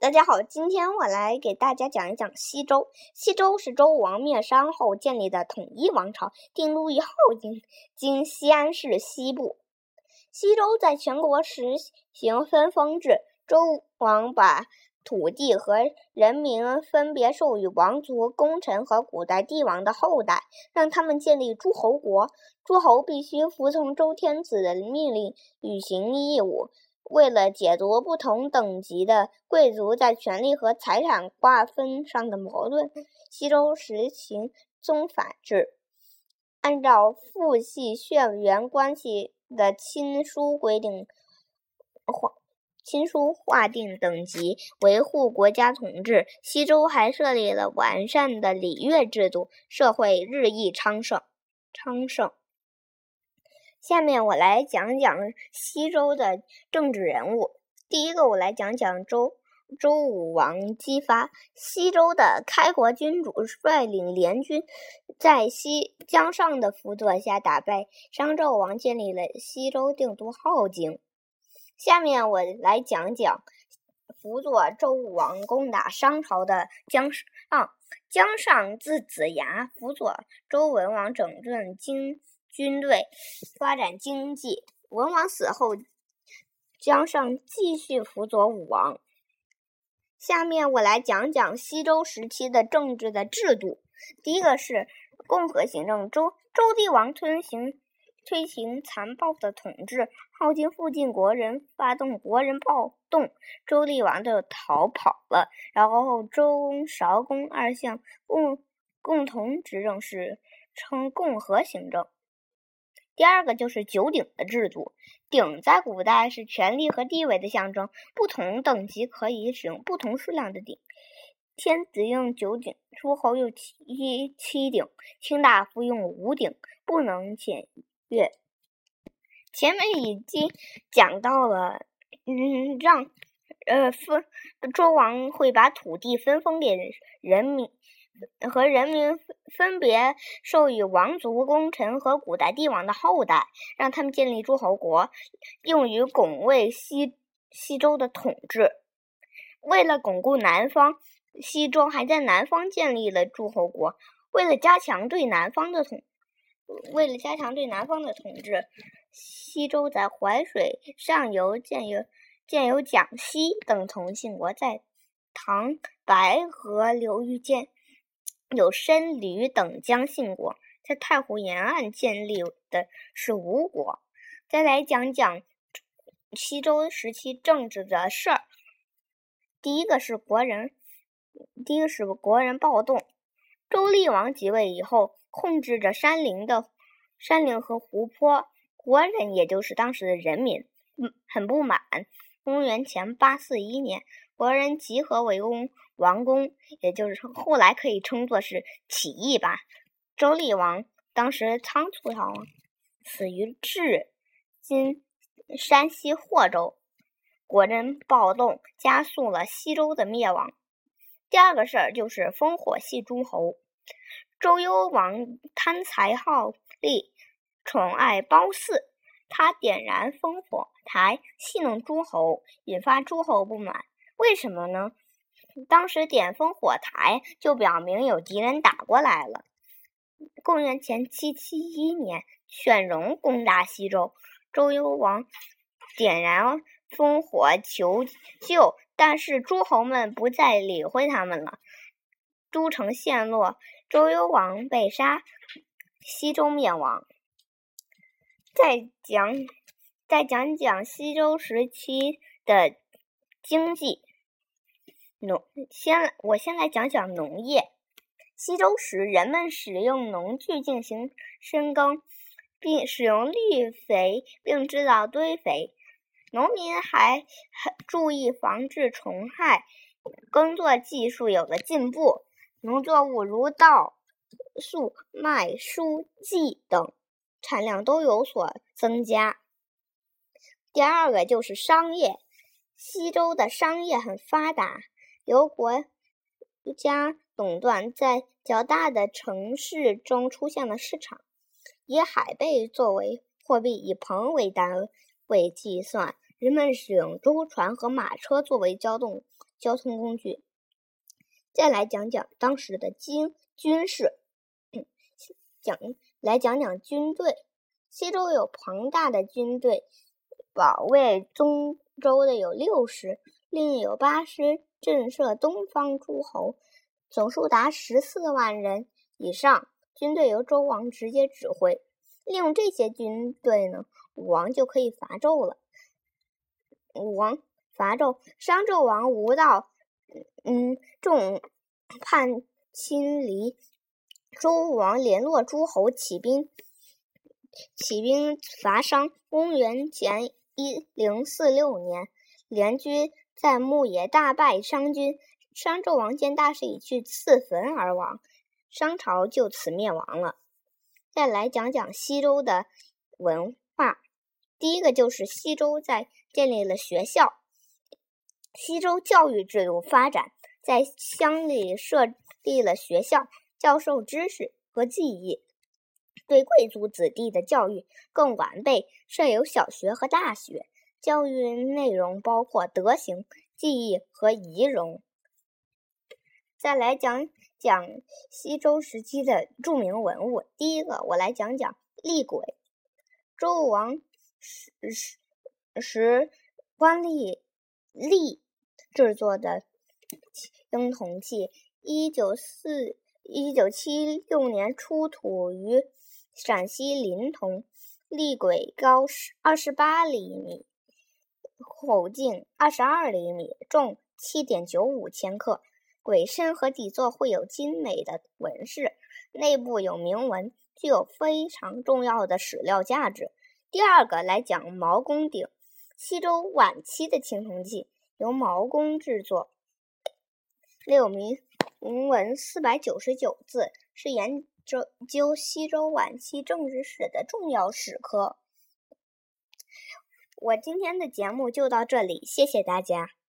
大家好，今天我来给大家讲一讲西周。西周是周武王灭商后建立的统一王朝，定都于镐京，今西安市西部。西周在全国实行分封制，周王把土地和人民分别授予王族、功臣和古代帝王的后代，让他们建立诸侯国。诸侯必须服从周天子的命令，履行义务。为了解决不同等级的贵族在权力和财产划分上的矛盾，西周实行宗法制，按照父系血缘关系的亲疏规定划亲疏划定等级，维护国家统治。西周还设立了完善的礼乐制度，社会日益昌盛。昌盛。下面我来讲讲西周的政治人物。第一个，我来讲讲周周武王姬发。西周的开国君主率领联军，在西江上的辅佐下打败商纣王，建立了西周定都镐京。下面我来讲讲辅佐周武王攻打商朝的姜尚。姜尚字子牙，辅佐周文王整顿京。军队发展经济。文王死后，姜尚继续辅佐武王。下面我来讲讲西周时期的政治的制度。第一个是共和行政，周周帝王推行推行残暴的统治，耗尽附近国人发动国人暴动，周厉王就逃跑了。然后周公、韶公二相共共同执政，是称共和行政。第二个就是九鼎的制度。鼎在古代是权力和地位的象征，不同等级可以使用不同数量的鼎。天子用九鼎，诸侯用七七鼎，卿大夫用五鼎，不能僭越。前面已经讲到了，嗯，让呃分周王会把土地分封给人民。和人民分别授予王族、功臣和古代帝王的后代，让他们建立诸侯国，用于拱卫西西周的统治。为了巩固南方，西周还在南方建立了诸侯国。为了加强对南方的统，为了加强对南方的统治，西周在淮水上游建有建有蒋西等同姓国，在唐白河流域建。有申、吕等姜姓国，在太湖沿岸建立的是吴国。再来讲讲西周时期政治的事儿。第一个是国人，第一个是国人暴动。周厉王即位以后，控制着山林的山林和湖泊，国人也就是当时的人民，嗯，很不满。公元前八四一年。国人集合围攻王宫，也就是，后来可以称作是起义吧。周厉王当时仓促逃亡，死于至今山西霍州。果真暴动，加速了西周的灭亡。第二个事儿就是烽火戏诸侯。周幽王贪财好利，宠爱褒姒，他点燃烽火台戏弄诸侯，引发诸侯不满。为什么呢？当时点烽火台，就表明有敌人打过来了。公元前七七一年，犬戎攻打西周，周幽王点燃烽火求救，但是诸侯们不再理会他们了，都城陷落，周幽王被杀，西周灭亡。再讲，再讲讲西周时期的经济。农先，我先来讲讲农业。西周时，人们使用农具进行深耕，并使用绿肥，并制造堆肥。农民还很注意防治虫害，耕作技术有了进步，农作物如稻、粟、麦、黍、稷等产量都有所增加。第二个就是商业，西周的商业很发达。由国家垄断，在较大的城市中出现了市场，以海贝作为货币，以鹏为单位计算。人们使用舟船和马车作为交通交通工具。再来讲讲当时的军军事，讲来讲讲军队。西周有庞大的军队，保卫中州的有六十，另有八师震慑东方诸侯，总数达十四万人以上。军队由周王直接指挥。利用这些军队呢，武王就可以伐纣了。武王伐纣，商纣王无道，嗯，众叛亲离。周王联络诸侯起兵。起兵伐商。公元前一零四六年，联军在牧野大败商军，商纣王见大势已去，自焚而亡，商朝就此灭亡了。再来讲讲西周的文化，第一个就是西周在建立了学校。西周教育制度发展，在乡里设立了学校，教授知识和技艺。对贵族子弟的教育更完备，设有小学和大学。教育内容包括德行、技艺和仪容。再来讲讲西周时期的著名文物。第一个，我来讲讲厉鬼。周武王时时官吏厉制作的青铜器，一九四一九七六年出土于。陕西临潼，厉鬼高十二十八厘米，口径二十二厘米，重七点九五千克。鬼身和底座绘有精美的纹饰，内部有铭文，具有非常重要的史料价值。第二个来讲毛公鼎，西周晚期的青铜器，由毛公制作，六铭文四百九十九字，是。研究西周晚期政治史的重要史科。我今天的节目就到这里，谢谢大家。